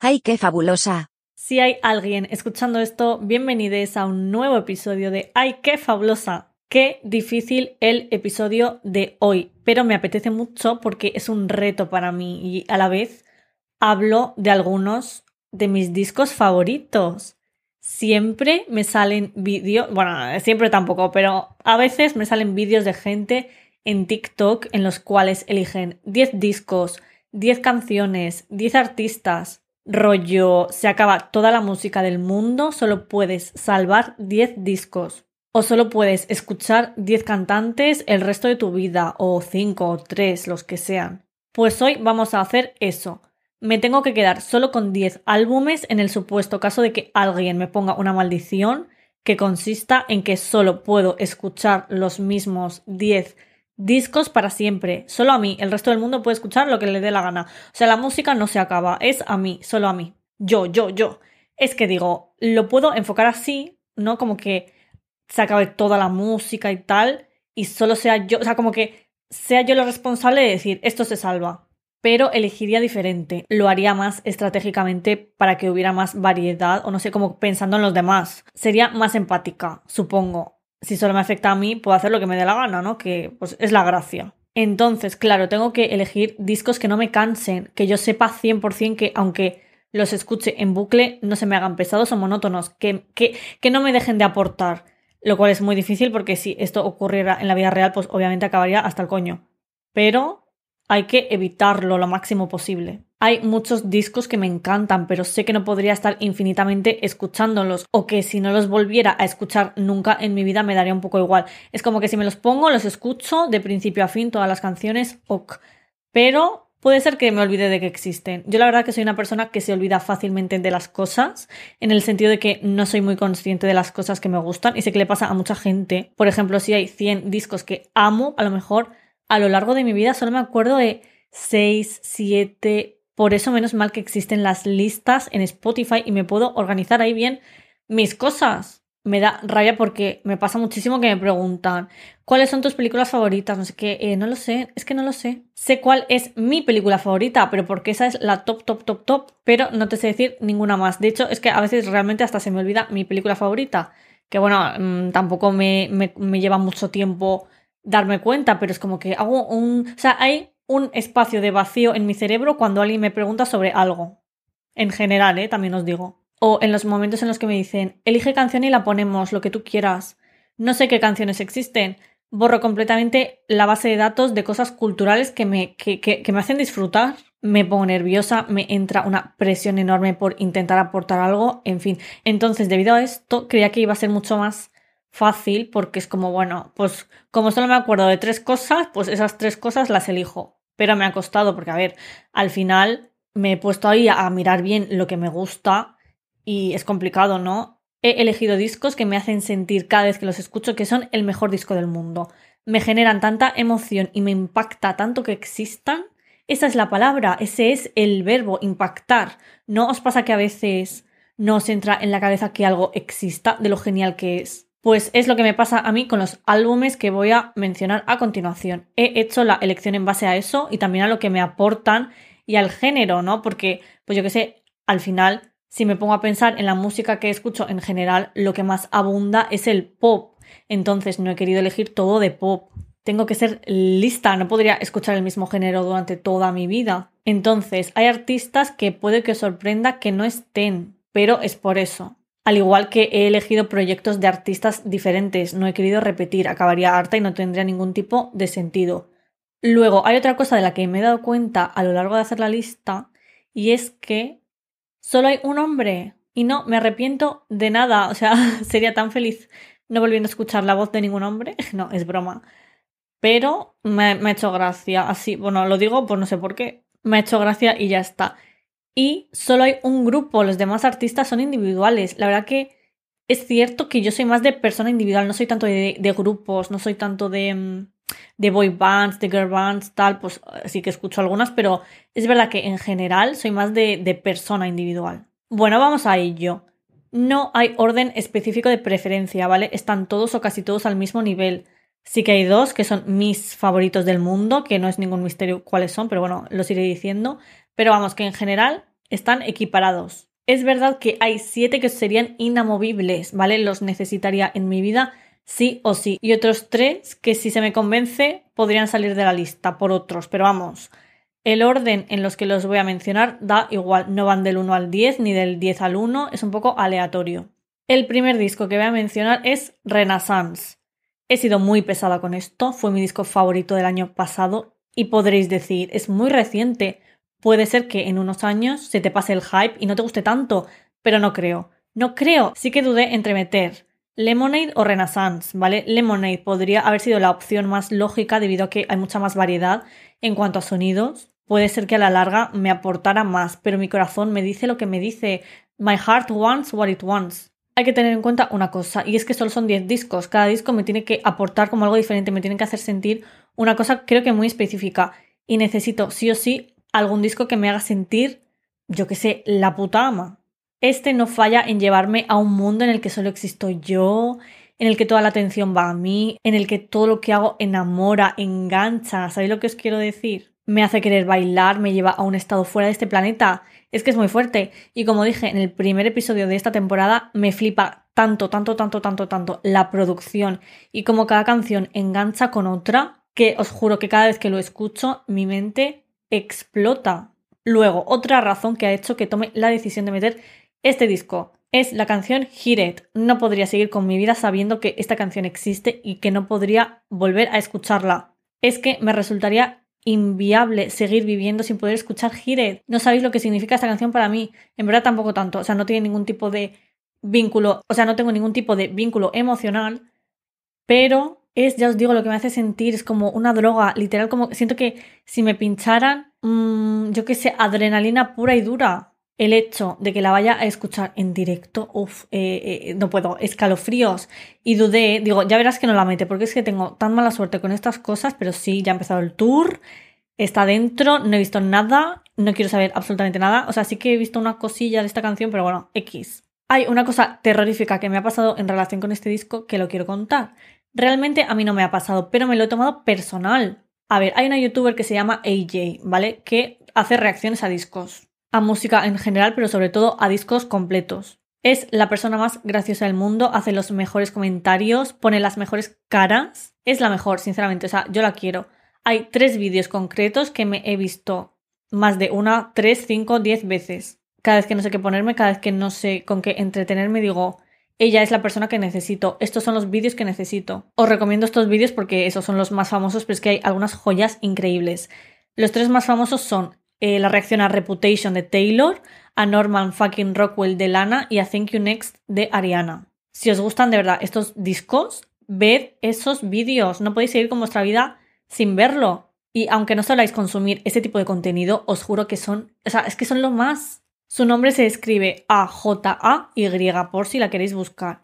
¡Ay, qué fabulosa! Si hay alguien escuchando esto, bienvenidos a un nuevo episodio de ¡Ay, qué fabulosa! Qué difícil el episodio de hoy, pero me apetece mucho porque es un reto para mí y a la vez hablo de algunos de mis discos favoritos. Siempre me salen vídeos, bueno, siempre tampoco, pero a veces me salen vídeos de gente en TikTok en los cuales eligen 10 discos, 10 canciones, 10 artistas, rollo, se acaba toda la música del mundo, solo puedes salvar 10 discos. O solo puedes escuchar 10 cantantes el resto de tu vida, o 5 o 3, los que sean. Pues hoy vamos a hacer eso. Me tengo que quedar solo con 10 álbumes en el supuesto caso de que alguien me ponga una maldición que consista en que solo puedo escuchar los mismos 10 discos para siempre, solo a mí, el resto del mundo puede escuchar lo que le dé la gana. O sea, la música no se acaba, es a mí, solo a mí. Yo, yo, yo. Es que digo, lo puedo enfocar así, ¿no? Como que se acabe toda la música y tal, y solo sea yo, o sea, como que sea yo lo responsable de decir, esto se salva. Pero elegiría diferente, lo haría más estratégicamente para que hubiera más variedad, o no sé, como pensando en los demás. Sería más empática, supongo si solo me afecta a mí, puedo hacer lo que me dé la gana, ¿no? Que pues es la gracia. Entonces, claro, tengo que elegir discos que no me cansen, que yo sepa 100% que aunque los escuche en bucle, no se me hagan pesados o monótonos, que, que, que no me dejen de aportar. Lo cual es muy difícil porque si esto ocurriera en la vida real, pues obviamente acabaría hasta el coño. Pero hay que evitarlo lo máximo posible. Hay muchos discos que me encantan, pero sé que no podría estar infinitamente escuchándolos o que si no los volviera a escuchar nunca en mi vida me daría un poco igual. Es como que si me los pongo, los escucho de principio a fin, todas las canciones, ok. Pero puede ser que me olvide de que existen. Yo la verdad que soy una persona que se olvida fácilmente de las cosas, en el sentido de que no soy muy consciente de las cosas que me gustan y sé que le pasa a mucha gente. Por ejemplo, si hay 100 discos que amo, a lo mejor a lo largo de mi vida solo me acuerdo de 6, 7. Por eso menos mal que existen las listas en Spotify y me puedo organizar ahí bien mis cosas. Me da rabia porque me pasa muchísimo que me preguntan ¿cuáles son tus películas favoritas? No sé qué, eh, no lo sé, es que no lo sé. Sé cuál es mi película favorita, pero porque esa es la top, top, top, top, pero no te sé decir ninguna más. De hecho, es que a veces realmente hasta se me olvida mi película favorita, que bueno, mm, tampoco me, me, me lleva mucho tiempo darme cuenta, pero es como que hago un... O sea, hay un espacio de vacío en mi cerebro cuando alguien me pregunta sobre algo. En general, ¿eh? También os digo. O en los momentos en los que me dicen, elige canción y la ponemos, lo que tú quieras. No sé qué canciones existen. Borro completamente la base de datos de cosas culturales que me, que, que, que me hacen disfrutar. Me pongo nerviosa, me entra una presión enorme por intentar aportar algo, en fin. Entonces, debido a esto, creía que iba a ser mucho más fácil porque es como, bueno, pues como solo me acuerdo de tres cosas, pues esas tres cosas las elijo. Pero me ha costado porque, a ver, al final me he puesto ahí a mirar bien lo que me gusta y es complicado, ¿no? He elegido discos que me hacen sentir cada vez que los escucho que son el mejor disco del mundo. Me generan tanta emoción y me impacta tanto que existan. Esa es la palabra, ese es el verbo, impactar. ¿No os pasa que a veces no os entra en la cabeza que algo exista de lo genial que es? Pues es lo que me pasa a mí con los álbumes que voy a mencionar a continuación. He hecho la elección en base a eso y también a lo que me aportan y al género, ¿no? Porque, pues yo qué sé, al final, si me pongo a pensar en la música que escucho en general, lo que más abunda es el pop. Entonces no he querido elegir todo de pop. Tengo que ser lista, no podría escuchar el mismo género durante toda mi vida. Entonces, hay artistas que puede que sorprenda que no estén, pero es por eso al igual que he elegido proyectos de artistas diferentes, no he querido repetir, acabaría harta y no tendría ningún tipo de sentido. Luego, hay otra cosa de la que me he dado cuenta a lo largo de hacer la lista, y es que solo hay un hombre. Y no, me arrepiento de nada, o sea, sería tan feliz no volviendo a escuchar la voz de ningún hombre. No, es broma. Pero me, ha hecho gracia, así, bueno, lo digo, pues no sé por qué, me ha hecho gracia y ya está y solo hay un grupo, los demás artistas son individuales. La verdad que es cierto que yo soy más de persona individual, no soy tanto de, grupos, no soy tanto de, mm, de boy bands, de girl bands, tal, pues sí que escucho algunas, pero es verdad que en general soy más de, de persona individual. Bueno, vamos a ello. No hay orden específico de preferencia, ¿vale? Están todos o casi todos al mismo nivel. Sí que hay dos que son mis favoritos del mundo, que no es ningún misterio cuáles son, pero bueno, los iré diciendo. Pero vamos, que en general están equiparados. Es verdad que hay siete que serían inamovibles, ¿vale? Los necesitaría en mi vida sí o sí. Y otros tres que si se me convence podrían salir de la lista por otros, pero vamos. El orden en los que los voy a mencionar da igual, no van del 1 al 10 ni del 10 al 1, es un poco aleatorio. El primer disco que voy a mencionar es Renaissance. He sido muy pesada con esto, fue mi disco favorito del año pasado y podréis decir, es muy reciente, Puede ser que en unos años se te pase el hype y no te guste tanto, pero no creo. No creo. Sí que dudé entre meter Lemonade o Renaissance, ¿vale? Lemonade podría haber sido la opción más lógica debido a que hay mucha más variedad en cuanto a sonidos. Puede ser que a la larga me aportara más, pero mi corazón me dice lo que me dice. My heart wants what it wants. Hay que tener en cuenta una cosa, y es que solo son 10 discos. Cada disco me tiene que aportar como algo diferente, me tiene que hacer sentir una cosa creo que muy específica. Y necesito sí o sí algún disco que me haga sentir, yo que sé, la puta ama. Este no falla en llevarme a un mundo en el que solo existo yo, en el que toda la atención va a mí, en el que todo lo que hago enamora, engancha. ¿Sabéis lo que os quiero decir? Me hace querer bailar, me lleva a un estado fuera de este planeta. Es que es muy fuerte. Y como dije en el primer episodio de esta temporada, me flipa tanto, tanto, tanto, tanto, tanto la producción y como cada canción engancha con otra, que os juro que cada vez que lo escucho, mi mente explota. Luego, otra razón que ha hecho que tome la decisión de meter este disco es la canción It. No podría seguir con mi vida sabiendo que esta canción existe y que no podría volver a escucharla. Es que me resultaría inviable seguir viviendo sin poder escuchar It. No sabéis lo que significa esta canción para mí. En verdad tampoco tanto. O sea, no tiene ningún tipo de vínculo, o sea, no tengo ningún tipo de vínculo emocional, pero es, ya os digo, lo que me hace sentir es como una droga, literal, como siento que si me pincharan, mmm, yo qué sé, adrenalina pura y dura. El hecho de que la vaya a escuchar en directo, uff, eh, eh, no puedo, escalofríos. Y dudé, digo, ya verás que no la mete, porque es que tengo tan mala suerte con estas cosas, pero sí, ya ha empezado el tour, está dentro, no he visto nada, no quiero saber absolutamente nada. O sea, sí que he visto una cosilla de esta canción, pero bueno, X. Hay una cosa terrorífica que me ha pasado en relación con este disco que lo quiero contar. Realmente a mí no me ha pasado, pero me lo he tomado personal. A ver, hay una youtuber que se llama AJ, ¿vale? Que hace reacciones a discos, a música en general, pero sobre todo a discos completos. Es la persona más graciosa del mundo, hace los mejores comentarios, pone las mejores caras. Es la mejor, sinceramente, o sea, yo la quiero. Hay tres vídeos concretos que me he visto más de una, tres, cinco, diez veces. Cada vez que no sé qué ponerme, cada vez que no sé con qué entretenerme, digo, ella es la persona que necesito. Estos son los vídeos que necesito. Os recomiendo estos vídeos porque esos son los más famosos, pero es que hay algunas joyas increíbles. Los tres más famosos son eh, la reacción a Reputation de Taylor, a Norman fucking Rockwell de Lana y a Thank You Next de Ariana. Si os gustan de verdad estos discos, ved esos vídeos. No podéis seguir con vuestra vida sin verlo. Y aunque no soláis consumir ese tipo de contenido, os juro que son, o sea, es que son lo más. Su nombre se escribe A-J-A-Y por si la queréis buscar.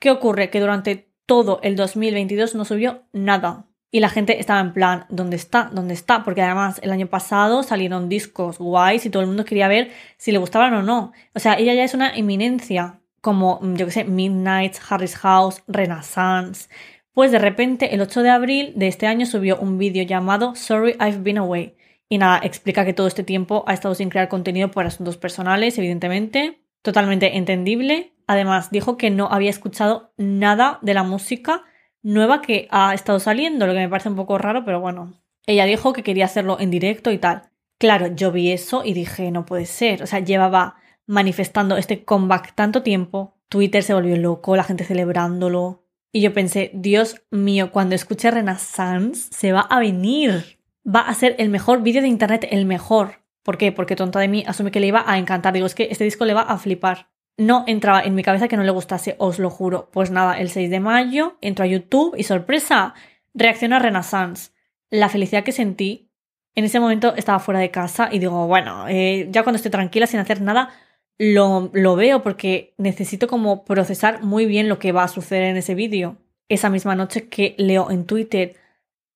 ¿Qué ocurre? Que durante todo el 2022 no subió nada. Y la gente estaba en plan, ¿dónde está? ¿Dónde está? Porque además el año pasado salieron discos guays y todo el mundo quería ver si le gustaban o no. O sea, ella ya es una eminencia, como, yo que sé, Midnight, Harry's House, Renaissance. Pues de repente, el 8 de abril de este año subió un vídeo llamado Sorry I've Been Away, y nada, explica que todo este tiempo ha estado sin crear contenido por asuntos personales, evidentemente. Totalmente entendible. Además, dijo que no había escuchado nada de la música nueva que ha estado saliendo, lo que me parece un poco raro, pero bueno. Ella dijo que quería hacerlo en directo y tal. Claro, yo vi eso y dije, no puede ser. O sea, llevaba manifestando este comeback tanto tiempo. Twitter se volvió loco, la gente celebrándolo. Y yo pensé, Dios mío, cuando escuche Renaissance se va a venir va a ser el mejor vídeo de internet, el mejor. ¿Por qué? Porque tonta de mí asume que le iba a encantar. Digo, es que este disco le va a flipar. No entraba en mi cabeza que no le gustase, os lo juro. Pues nada, el 6 de mayo entro a YouTube y sorpresa, reacciona a Renaissance. La felicidad que sentí, en ese momento estaba fuera de casa y digo, bueno, eh, ya cuando estoy tranquila sin hacer nada, lo, lo veo porque necesito como procesar muy bien lo que va a suceder en ese vídeo. Esa misma noche que leo en Twitter,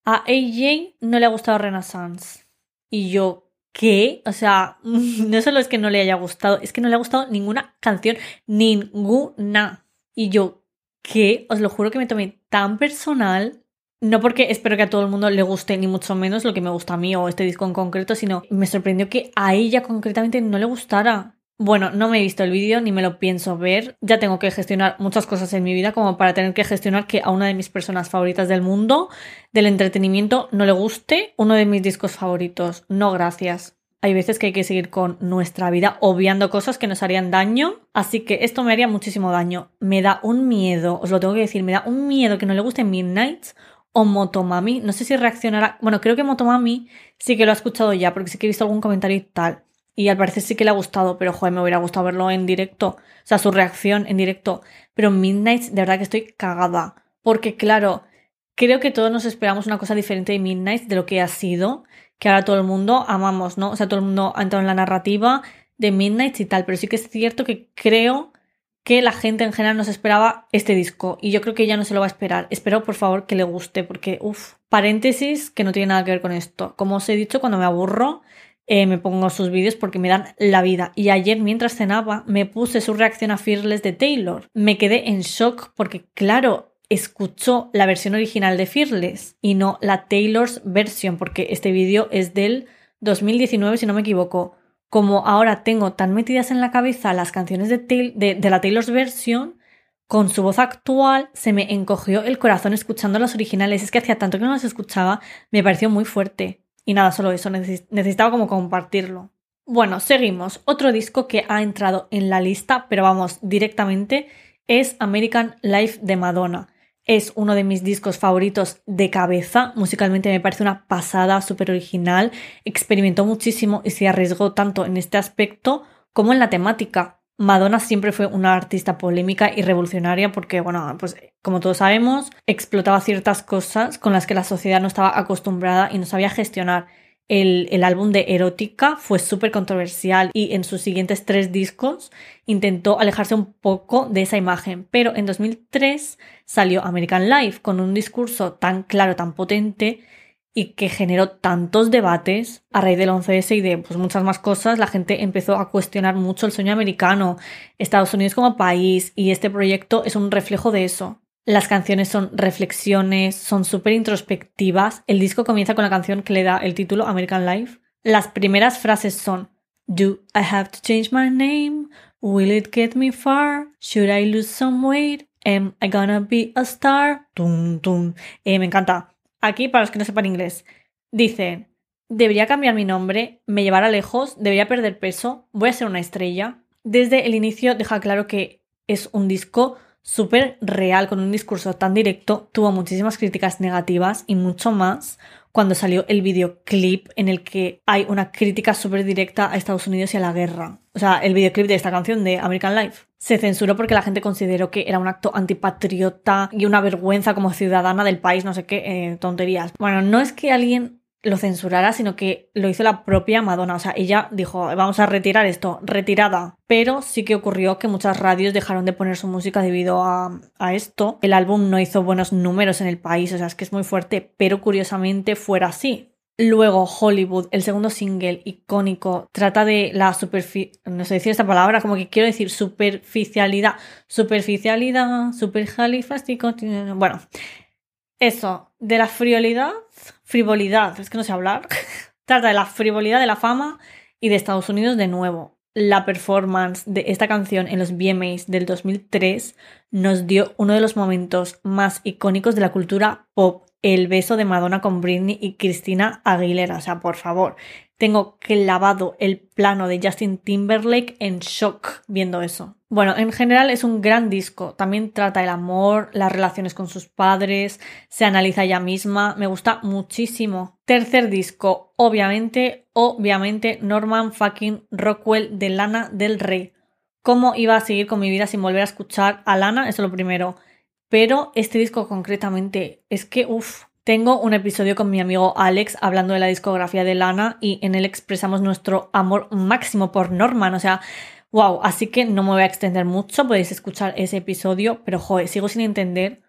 a AJ no le ha gustado Renaissance. Y yo, ¿qué? O sea, no solo es que no le haya gustado, es que no le ha gustado ninguna canción, ninguna. Y yo, ¿qué? Os lo juro que me tomé tan personal. No porque espero que a todo el mundo le guste ni mucho menos lo que me gusta a mí o este disco en concreto, sino me sorprendió que a ella concretamente no le gustara. Bueno, no me he visto el vídeo ni me lo pienso ver. Ya tengo que gestionar muchas cosas en mi vida como para tener que gestionar que a una de mis personas favoritas del mundo, del entretenimiento, no le guste uno de mis discos favoritos. No, gracias. Hay veces que hay que seguir con nuestra vida obviando cosas que nos harían daño. Así que esto me haría muchísimo daño. Me da un miedo, os lo tengo que decir, me da un miedo que no le guste Midnight o Motomami. No sé si reaccionará. Bueno, creo que Motomami sí que lo ha escuchado ya, porque sí que he visto algún comentario y tal. Y al parecer sí que le ha gustado, pero joder, me hubiera gustado verlo en directo. O sea, su reacción en directo. Pero Midnight, de verdad que estoy cagada. Porque claro, creo que todos nos esperamos una cosa diferente de Midnight de lo que ha sido. Que ahora todo el mundo amamos, ¿no? O sea, todo el mundo ha entrado en la narrativa de Midnight y tal. Pero sí que es cierto que creo que la gente en general nos esperaba este disco y yo creo que ella no se lo va a esperar. Espero por favor que le guste porque, uff, paréntesis que no tiene nada que ver con esto. Como os he dicho, cuando me aburro eh, me pongo sus vídeos porque me dan la vida. Y ayer mientras cenaba me puse su reacción a Fearless de Taylor. Me quedé en shock porque, claro, escuchó la versión original de Fearless y no la Taylor's versión porque este vídeo es del 2019 si no me equivoco. Como ahora tengo tan metidas en la cabeza las canciones de, de la Taylor's versión, con su voz actual se me encogió el corazón escuchando las originales. Es que hacía tanto que no las escuchaba, me pareció muy fuerte. Y nada, solo eso, necesitaba como compartirlo. Bueno, seguimos. Otro disco que ha entrado en la lista, pero vamos directamente, es American Life de Madonna. Es uno de mis discos favoritos de cabeza. Musicalmente me parece una pasada, súper original. Experimentó muchísimo y se arriesgó tanto en este aspecto como en la temática. Madonna siempre fue una artista polémica y revolucionaria porque, bueno, pues como todos sabemos, explotaba ciertas cosas con las que la sociedad no estaba acostumbrada y no sabía gestionar. El, álbum de Erótica fue súper controversial y en sus siguientes tres discos intentó alejarse un poco de esa imagen, pero en 2003 salió American Life con un discurso tan claro, tan potente y que generó tantos debates a raíz del 11S y de pues, muchas más cosas, la gente empezó a cuestionar mucho el sueño americano, Estados Unidos como país, y este proyecto es un reflejo de eso. Las canciones son reflexiones, son súper introspectivas. El disco comienza con la canción que le da el título American Life. Las primeras frases son Do I have to change my name? Will it get me far? Should I lose some weight? Am I gonna be a star? Tum, tum. Eh, me encanta. Aquí, para los que no sepan inglés, dicen, debería cambiar mi nombre, me llevará lejos, debería perder peso, voy a ser una estrella. Desde el inicio deja claro que es un disco súper real, con un discurso tan directo, tuvo muchísimas críticas negativas y mucho más cuando salió el videoclip en el que hay una crítica súper directa a Estados Unidos y a la guerra. O sea, el videoclip de esta canción de American Life se censuró porque la gente consideró que era un acto antipatriota y una vergüenza como ciudadana del país, no sé qué, eh, tonterías. Bueno, no es que alguien lo censurara, sino que lo hizo la propia Madonna. O sea, ella dijo, vamos a retirar esto, retirada. Pero sí que ocurrió que muchas radios dejaron de poner su música debido a, esto. El álbum no hizo buenos números en el país, o sea, es que es muy fuerte, pero curiosamente fuera así. Luego, Hollywood, el segundo single icónico, trata de la superficie, no sé decir esta palabra, como que quiero decir superficialidad, superficialidad, superjalifástico, bueno, eso, de la frivolidad, frivolidad, es que no sé hablar, trata de la frivolidad de la fama y de Estados Unidos de nuevo. La performance de esta canción en los VMAs del 2003 nos dio uno de los momentos más icónicos de la cultura pop el beso de Madonna con Britney y Cristina Aguilera. O sea, por favor, tengo clavado el plano de Justin Timberlake en shock viendo eso. Bueno, en general es un gran disco. También trata el amor, las relaciones con sus padres, se analiza ella misma. Me gusta muchísimo. Tercer disco, obviamente, obviamente, Norman fucking Rockwell de Lana del Rey. ¿Cómo iba a seguir con mi vida sin volver a escuchar a Lana? Eso es lo primero. Pero este disco concretamente es que, uff, tengo un episodio con mi amigo Alex hablando de la discografía de Lana y en él expresamos nuestro amor máximo por Norman. O sea, wow, así que no me voy a extender mucho, podéis escuchar ese episodio, pero joder, sigo sin entender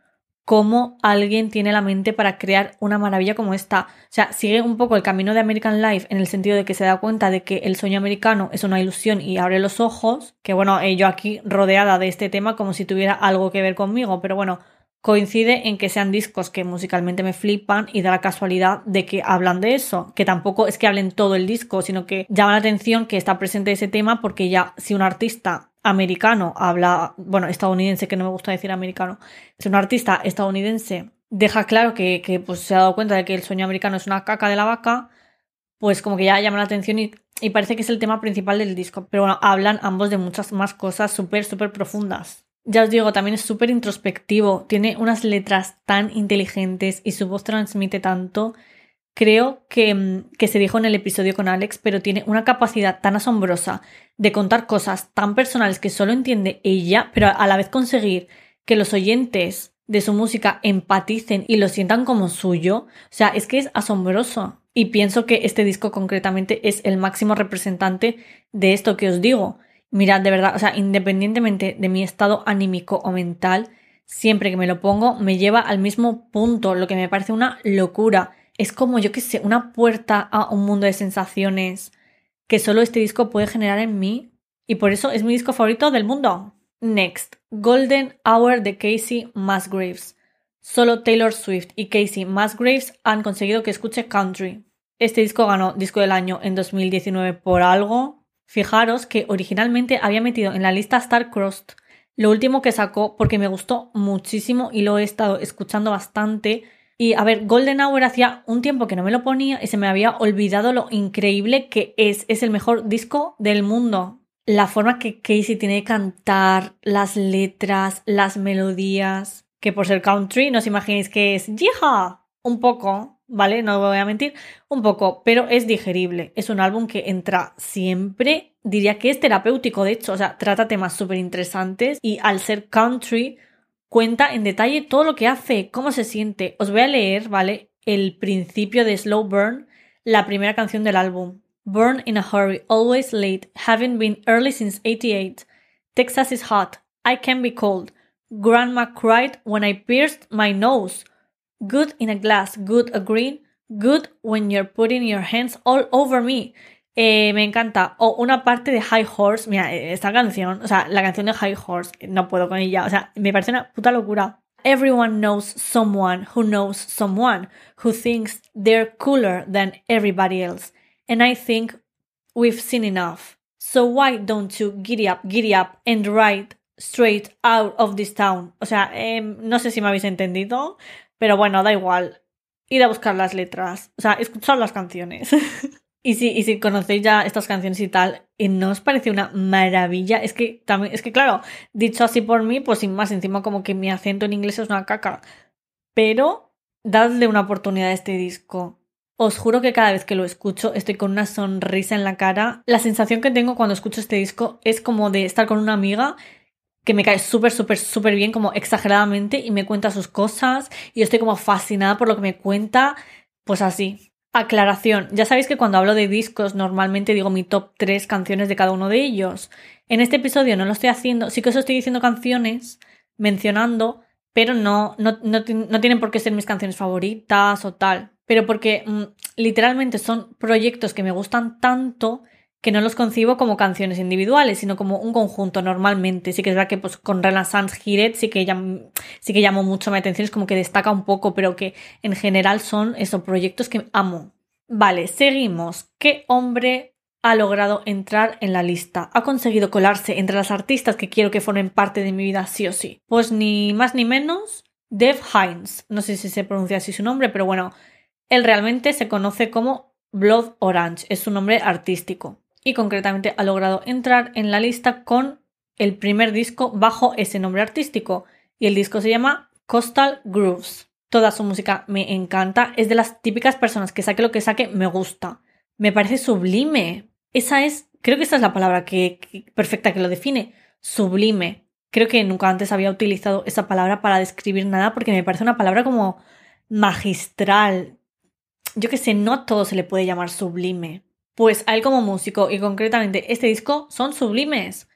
cómo alguien tiene la mente para crear una maravilla como esta. O sea, sigue un poco el camino de American Life en el sentido de que se da cuenta de que el sueño americano es una ilusión y abre los ojos, que bueno, eh, yo aquí rodeada de este tema como si tuviera algo que ver conmigo, pero bueno, coincide en que sean discos que musicalmente me flipan y da la casualidad de que hablan de eso, que tampoco es que hablen todo el disco, sino que llama la atención que está presente ese tema porque ya si un artista americano habla, bueno, estadounidense, que no me gusta decir americano, si un artista estadounidense deja claro que, que pues, se ha dado cuenta de que el sueño americano es una caca de la vaca, pues como que ya llama la atención y, y parece que es el tema principal del disco. Pero bueno, hablan ambos de muchas más cosas súper, súper profundas. Ya os digo, también es súper introspectivo, tiene unas letras tan inteligentes y su voz transmite tanto. Creo que, mm, que, se dijo en el episodio con Alex, pero tiene una capacidad tan asombrosa de contar cosas tan personales que solo entiende ella, pero a la vez conseguir que los oyentes de su música empaticen y lo sientan como suyo. O sea, es que es asombroso. Y pienso que este disco concretamente es el máximo representante de esto que os digo. Mirad, de verdad, o sea, independientemente de mi estado anímico o mental, siempre que me lo pongo me lleva al mismo punto, lo que me parece una locura. Es como, yo qué sé, una puerta a un mundo de sensaciones que solo este disco puede generar en mí. Y por eso es mi disco favorito del mundo. Next, Golden Hour de Casey Musgraves. Solo Taylor Swift y Casey Musgraves han conseguido que escuche country. Este disco ganó Disco del Año en 2019 por algo, Fijaros que originalmente había metido en la lista Starcrossed, lo último que sacó porque me gustó muchísimo y lo he estado escuchando bastante. Y a ver, Golden Hour hacía un tiempo que no me lo ponía y se me había olvidado lo increíble que es. Es el mejor disco del mundo. La forma que Casey tiene de cantar, las letras, las melodías. Que por ser country, no os imaginéis que es ¡Yija! Un poco, ¿vale? No voy a mentir, un poco, pero es digerible. Es un álbum que entra siempre, diría que es terapéutico, de hecho, o sea, trata temas súper interesantes y al ser country, cuenta en detalle todo lo que hace, cómo se siente. Os voy a leer, ¿vale? El principio de Slow Burn, la primera canción del álbum. Burn in a hurry, always late, having been early since 88. Texas is hot, I can be cold. Grandma cried when I pierced my nose. Good in a glass, good a green, good when you're putting your hands all over me. Eh, me encanta. O una parte de High Horse. Mira, esta canción, o sea, la canción de High Horse, no puedo con ella. O sea, me parece una puta locura. Everyone knows someone who knows someone who thinks they're cooler than everybody else. And I think we've seen enough. So why don't you giddy up, giddy up and ride straight out of this town? O sea, eh, no sé si me habéis entendido, pero bueno, da igual. Ir a buscar las letras. O sea, escuchar las canciones. y, si, y si conocéis ya estas canciones y tal, y no os parece una maravilla, es que también, es que claro, dicho así por mí, pues sin más, encima como que mi acento en inglés es una caca. Pero dadle una oportunidad a este disco. Os juro que cada vez que lo escucho estoy con una sonrisa en la cara. La sensación que tengo cuando escucho este disco es como de estar con una amiga que me cae súper, súper, súper bien, como exageradamente, y me cuenta sus cosas, y yo estoy como fascinada por lo que me cuenta, pues así. Aclaración, ya sabéis que cuando hablo de discos normalmente digo mi top 3 canciones de cada uno de ellos. En este episodio no lo estoy haciendo, sí que os estoy diciendo canciones, mencionando, pero no, no, no, tienen por qué ser mis canciones favoritas o tal. Pero porque mm, literalmente son proyectos que me gustan tanto que no los concibo como canciones individuales, sino como un conjunto normalmente. Sí que es verdad que pues, con Renaissance Hired sí que, sí que llamó mucho mi atención, es como que destaca un poco, pero que en general son esos proyectos que amo. Vale, seguimos. ¿Qué hombre ha logrado entrar en la lista? ¿Ha conseguido colarse entre las artistas que quiero que formen parte de mi vida sí o sí? Pues ni más ni menos, Dev Hines. No sé si se pronuncia así su nombre, pero bueno, él realmente se conoce como Blood Orange, es su nombre artístico y concretamente ha logrado entrar en la lista con el primer disco bajo ese nombre artístico y el disco se llama Coastal Grooves. Toda su música me encanta, es de las típicas personas que saque lo que saque me gusta. Me parece sublime. Esa es, creo que esa es la palabra que, perfecta que lo define, sublime. Creo que nunca antes había utilizado esa palabra para describir nada porque me parece una palabra como magistral. Yo que sé, no a todo se le puede llamar sublime. Pues a él como músico y concretamente este disco son sublimes.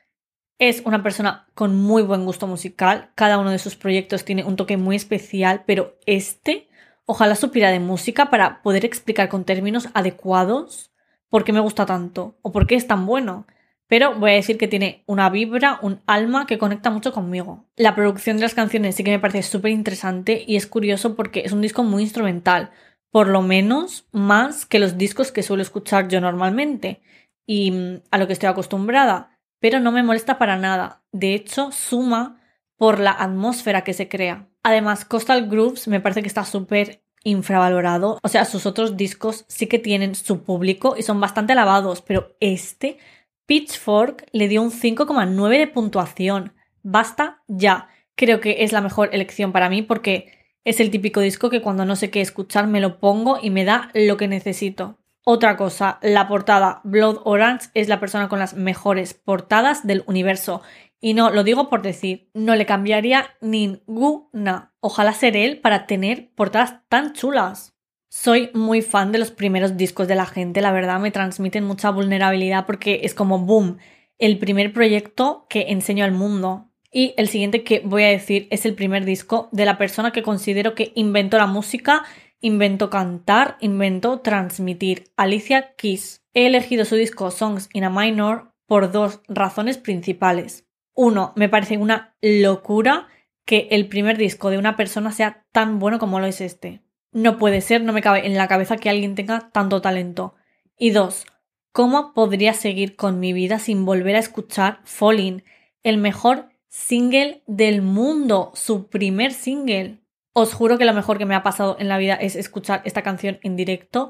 Es una persona con muy buen gusto musical, cada uno de sus proyectos tiene un toque muy especial, pero este ojalá supiera de música para poder explicar con términos adecuados por qué me gusta tanto o por qué es tan bueno. pero voy a decir que tiene una vibra, un alma que conecta mucho conmigo. La producción de las canciones sí que me parece súper interesante y es curioso porque es un disco muy instrumental, por lo menos más que los discos que suelo escuchar yo normalmente y mm, a lo que estoy acostumbrada, pero no me molesta para nada. De hecho, suma por la atmósfera que se crea. Además, Coastal Grooves me parece que está súper infravalorado. O sea, sus otros discos sí que tienen su público y son bastante alabados, pero este Pitchfork le dio un 5,9 de puntuación. Basta ya. Creo que es la mejor elección para mí porque es el típico disco que cuando no sé qué escuchar me lo pongo y me da lo que necesito. Otra cosa, la portada Blood Orange es la persona con las mejores portadas del universo. Y no, lo digo por decir, no le cambiaría ninguna. Ojalá ser él para tener portadas tan chulas. Soy muy fan de los primeros discos de la gente, la verdad me transmiten mucha vulnerabilidad porque es como boom, el primer proyecto que enseño al mundo. Y el siguiente que voy a decir es el primer disco de la persona que considero que inventó la música, inventó cantar, inventó transmitir, Alicia Keys. He elegido su disco Songs in a Minor por dos razones principales. Uno, me parece una locura que el primer disco de una persona sea tan bueno como lo es este. No puede ser, no me cabe en la cabeza que alguien tenga tanto talento. Y dos, ¿cómo podría seguir con mi vida sin volver a escuchar Falling, el mejor single del mundo, su primer single? Os juro que lo mejor que me ha pasado en la vida es escuchar esta canción en directo.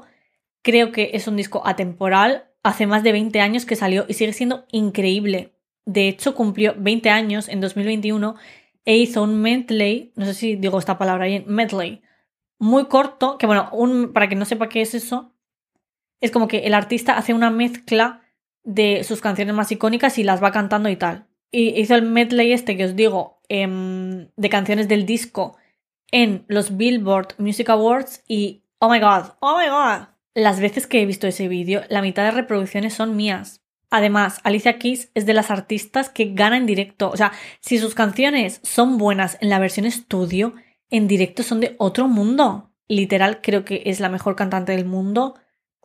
Creo que es un disco atemporal, hace más de 20 años que salió y sigue siendo increíble. De hecho, cumplió 20 años en 2021 e hizo un medley, no sé si digo esta palabra bien, medley, muy corto, que bueno, para que no sepa qué es eso, es como que el artista hace una mezcla de sus canciones más icónicas y las va cantando y tal. Y hizo el medley este que os digo em, de canciones del disco en los Billboard Music Awards y oh my god, oh my god. Las veces que he visto ese vídeo, la mitad de reproducciones son mías. Además, Alicia Keys es de las artistas que gana en directo. O sea, si sus canciones son buenas en la versión estudio, en directo son de otro mundo. Literal, creo que es la mejor cantante del mundo.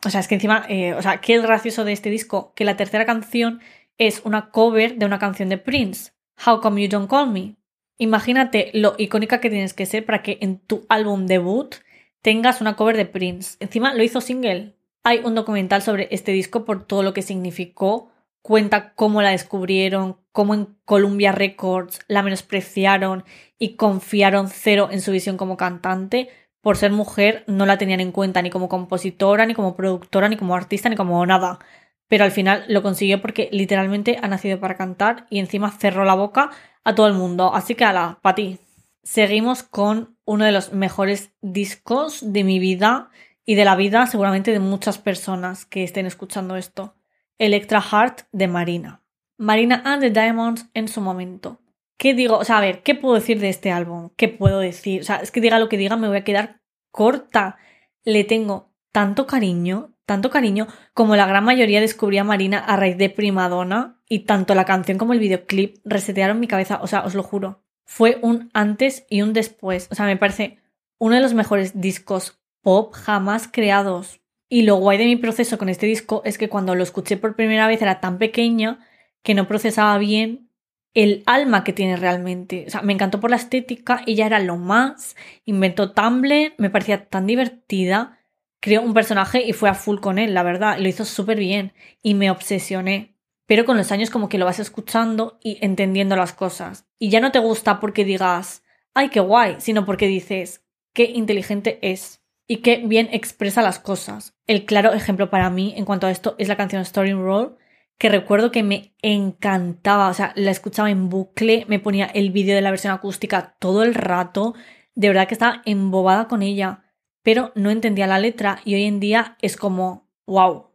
O sea, es que encima, eh, o sea, qué gracioso de este disco, que la tercera canción es una cover de una canción de Prince, How Come You Don't Call Me. Imagínate lo icónica que tienes que ser para que en tu álbum debut tengas una cover de Prince. Encima lo hizo single. Hay un documental sobre este disco por todo lo que significó. Cuenta cómo la descubrieron, cómo en Columbia Records la menospreciaron y confiaron cero en su visión como cantante. Por ser mujer no la tenían en cuenta ni como compositora, ni como productora, ni como artista, ni como nada. Pero al final lo consiguió porque literalmente ha nacido para cantar y encima cerró la boca a todo el mundo. Así que ala, para ti. Seguimos con uno de los mejores discos de mi vida y de la vida seguramente de muchas personas que estén escuchando esto. Electra Heart de Marina. Marina and the Diamonds en su momento. ¿Qué digo? O sea, a ver, ¿qué puedo decir de este álbum? ¿Qué puedo decir? O sea, es que diga lo que diga, me voy a quedar corta. Le tengo tanto cariño, tanto cariño, como la gran mayoría descubrí a Marina a raíz de Primadonna y tanto la canción como el videoclip resetearon mi cabeza, o sea, os lo juro. Fue un antes y un después. O sea, me parece uno de los mejores discos pop jamás creados. Y lo guay de mi proceso con este disco es que cuando lo escuché por primera vez era tan pequeña que no procesaba bien el alma que tiene realmente. O sea, me encantó por la estética, ella era lo más, inventó Tumblr, me parecía tan divertida, creó un personaje y fue a full con él, la verdad, lo hizo súper bien y me obsesioné. Pero con los años como que lo vas escuchando y entendiendo las cosas. Y ya no te gusta porque digas, ay, qué guay, sino porque dices, qué inteligente es y qué bien expresa las cosas. El claro ejemplo para mí en cuanto a esto es la canción Story Roll, que recuerdo que me encantaba, o sea, la escuchaba en bucle, me ponía el vídeo de la versión acústica todo el rato, de verdad que estaba embobada con ella, pero no entendía la letra y hoy en día es como, wow,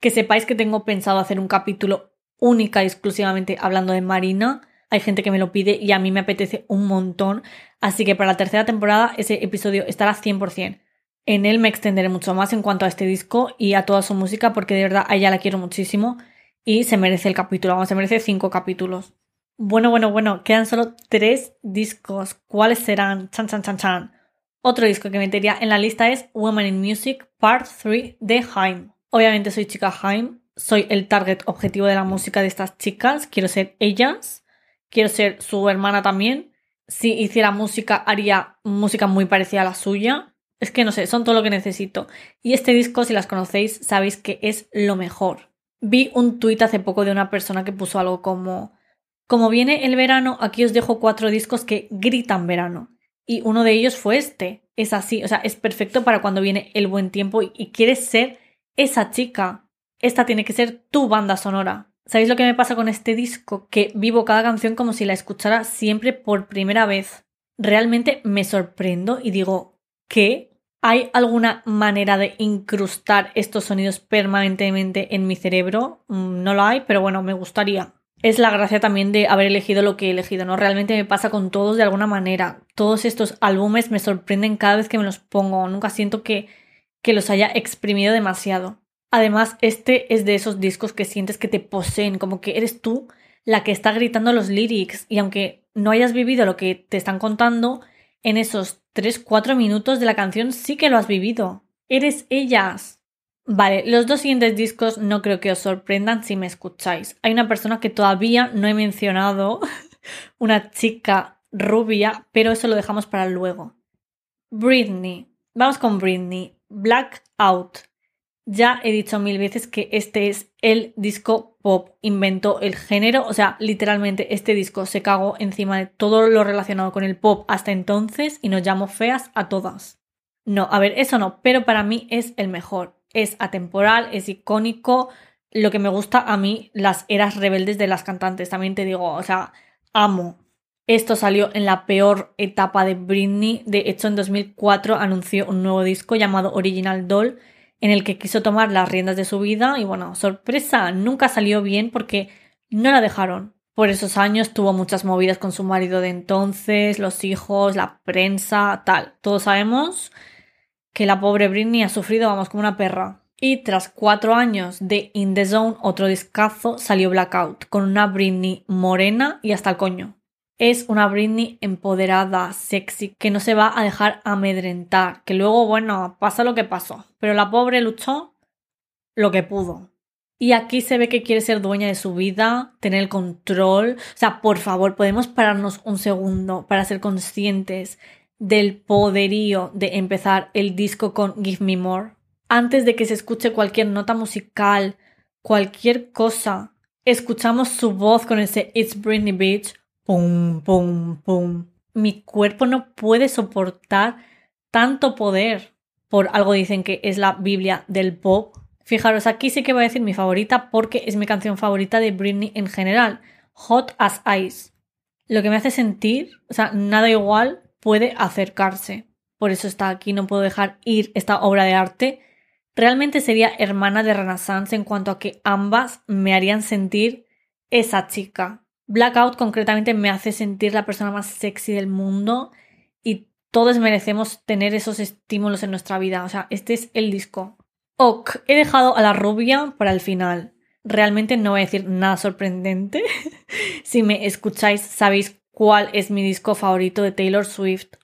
que sepáis que tengo pensado hacer un capítulo única y exclusivamente hablando de Marina, hay gente que me lo pide y a mí me apetece un montón, así que para la tercera temporada ese episodio estará 100%. En él me extenderé mucho más en cuanto a este disco y a toda su música porque de verdad a ella la quiero muchísimo y se merece el capítulo, vamos, se merece cinco capítulos. Bueno, bueno, bueno, quedan solo tres discos. ¿Cuáles serán? Chan, chan, chan, chan. Otro disco que metería en la lista es Women in Music Part 3 de Haim. Obviamente soy chica Haim soy el target objetivo de la música de estas chicas, quiero ser ellas, quiero ser su hermana también. Si hiciera música, haría música muy parecida a la suya. Es que no sé, son todo lo que necesito. Y este disco, si las conocéis, sabéis que es lo mejor. Vi un tuit hace poco de una persona que puso algo como como viene el verano, aquí os dejo cuatro discos que gritan verano. Y uno de ellos fue este. Es así, o sea, es perfecto para cuando viene el buen tiempo y, quieres ser esa chica. Esta tiene que ser tu banda sonora. ¿Sabéis lo que me pasa con este disco? Que vivo cada canción como si la escuchara siempre por primera vez. Realmente me sorprendo y digo, ¿qué? ¿Hay alguna manera de incrustar estos sonidos permanentemente en mi cerebro? Mm, no lo hay, pero bueno, me gustaría es la gracia también de haber elegido lo que he elegido, ¿no? Realmente me pasa con todos de alguna manera. Todos estos álbumes me sorprenden cada vez que me los pongo. Nunca siento que, que los haya exprimido demasiado. Además, este es de esos discos que sientes que te poseen, como que eres tú la que está gritando los lyrics. Y aunque no hayas vivido lo que te están contando, en esos 3-4 minutos de la canción sí que lo has vivido. Eres ellas. Vale, los dos siguientes discos no creo que os sorprendan si me escucháis. Hay una persona que todavía no he mencionado, una chica rubia, pero eso lo dejamos para luego. Britney. Vamos con Britney. Blackout. Ya he dicho mil veces que este es el disco pop. Inventó el género. O sea, literalmente este disco se cagó encima de todo lo relacionado con el pop hasta entonces y nos llamó feas a todas. No, a ver, eso no, pero para mí es el mejor es atemporal, es icónico. Lo que me gusta a mí, las eras rebeldes de las cantantes, también te digo, o sea, amo. Esto salió en la peor etapa de Britney. De hecho, en 2004 anunció un nuevo disco llamado Original Doll, en el que quiso tomar las riendas de su vida. Y bueno, sorpresa, nunca salió bien porque no la dejaron. Por esos años tuvo muchas movidas con su marido de entonces, los hijos, la prensa, tal. Todos sabemos que la pobre Britney ha sufrido, vamos, como una perra. Y tras cuatro años de In the Zone, otro discazo, salió Blackout, con una Britney morena y hasta el coño. Es una Britney empoderada, sexy, que no se va a dejar amedrentar, que luego, bueno, pasa lo que pasó, pero la pobre luchó lo que pudo. Y aquí se ve que quiere ser dueña de su vida, tener el control. O sea, por favor, podemos pararnos un segundo para ser conscientes del poderío de empezar el disco con Give Me More. Antes de que se escuche cualquier nota musical, cualquier cosa, escuchamos su voz con ese It's Britney Beach. Pum, pum, pum. Mi cuerpo no puede soportar tanto poder. Por algo dicen que es la Biblia del pop. Fijaros, aquí sí que voy a decir mi favorita porque es mi canción favorita de Britney en general. Hot as Ice. Lo que me hace sentir, o sea, nada igual puede acercarse. Por eso está aquí, no puedo dejar ir esta obra de arte. Realmente sería hermana de Renaissance en cuanto a que ambas me harían sentir esa chica. Blackout concretamente me hace sentir la persona más sexy del mundo y todos merecemos tener esos estímulos en nuestra vida. O sea, este es el disco. Ok, he dejado a la rubia para el final. Realmente no voy a decir nada sorprendente. si me escucháis sabéis cuál es mi disco favorito de Taylor Swift.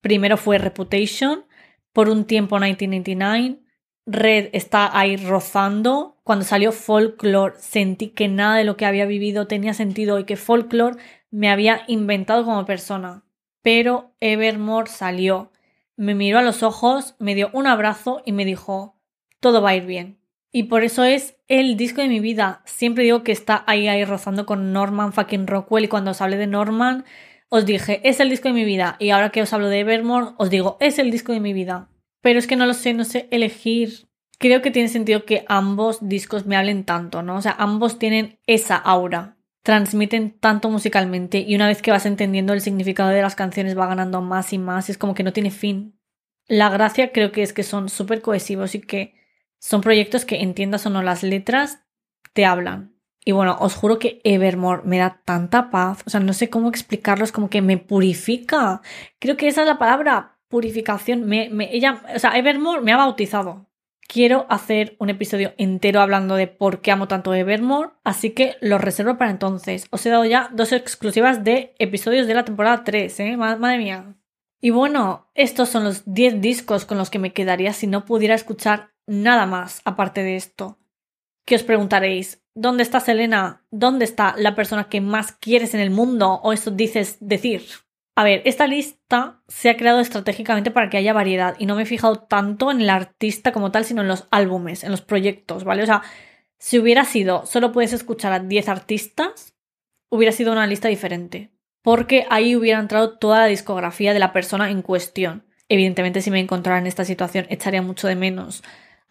Primero fue Reputation, por un tiempo 1999. Red está ahí rozando. Cuando salió Folklore sentí que nada de lo que había vivido tenía sentido y que Folklore me había inventado como persona. Pero Evermore salió. Me miró a los ojos, me dio un abrazo y me dijo, todo va a ir bien. Y por eso es el disco de mi vida. Siempre digo que está ahí, ahí rozando con Norman fucking Rockwell. Y cuando os hablé de Norman, os dije, es el disco de mi vida. Y ahora que os hablo de Evermore, os digo, es el disco de mi vida. Pero es que no lo sé, no sé elegir. Creo que tiene sentido que ambos discos me hablen tanto, ¿no? O sea, ambos tienen esa aura. Transmiten tanto musicalmente. Y una vez que vas entendiendo el significado de las canciones, va ganando más y más. Es como que no tiene fin. La gracia creo que es que son súper cohesivos y que son proyectos que entiendas o no las letras, te hablan. Y bueno, os juro que Evermore me da tanta paz. O sea, no sé cómo explicarlo, es como que me purifica. Creo que esa es la palabra, purificación. Me, ella, o sea, Evermore me ha bautizado. Quiero hacer un episodio entero hablando de por qué amo tanto Evermore, así que lo reservo para entonces. Os he dado ya dos exclusivas de episodios de la temporada 3, ¿eh? Madre mía. Y bueno, estos son los 10 discos con los que me quedaría si no pudiera escuchar nada más aparte de esto. que os preguntaréis, ¿dónde está Selena? ¿Dónde está la persona que más quieres en el mundo? O eso dices decir. A ver, esta lista se ha creado estratégicamente para que haya variedad y no me he fijado tanto en el artista como tal, sino en los álbumes, en los proyectos, ¿vale? O sea, si hubiera sido solo puedes escuchar a 10 artistas, hubiera sido una lista diferente, porque ahí hubiera entrado toda la discografía de la persona en cuestión. Evidentemente, si me encontrara en esta situación, echaría mucho de menos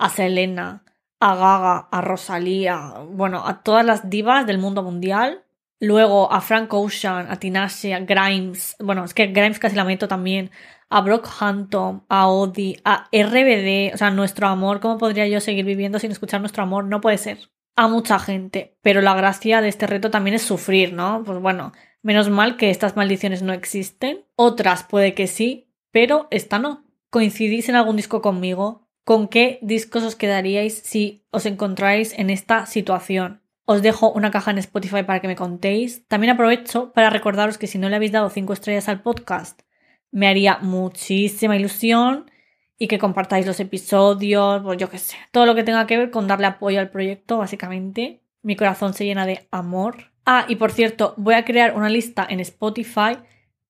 a Selena, a Gaga, a Rosalía, bueno, a todas las divas del mundo mundial Luego a Frank Ocean, a Tinashe, a Grimes, bueno, es que Grimes casi la meto también, a Brock Hampton, a Odi, a RBD, o sea, nuestro amor, ¿cómo podría yo seguir viviendo sin escuchar nuestro amor? No puede ser. A mucha gente, pero la gracia de este reto también es sufrir, ¿no? Pues bueno, menos mal que estas maldiciones no existen, otras puede que sí, pero esta no. ¿Coincidís en algún disco conmigo? ¿Con qué discos os quedaríais si os encontráis en esta situación? Os dejo una caja en Spotify para que me contéis. También aprovecho para recordaros que si no le habéis dado 5 estrellas al podcast, me haría muchísima ilusión y que compartáis los episodios, pues yo qué sé, todo lo que tenga que ver con darle apoyo al proyecto, básicamente. Mi corazón se llena de amor. Ah, y por cierto, voy a crear una lista en Spotify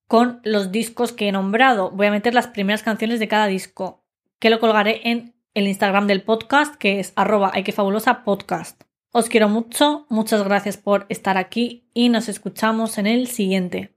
con los discos que he nombrado. Voy a meter las primeras canciones de cada disco, que lo colgaré en el Instagram del podcast, que es arroba hay que fabulosa podcast. Os quiero mucho, muchas gracias por estar aquí y nos escuchamos en el siguiente.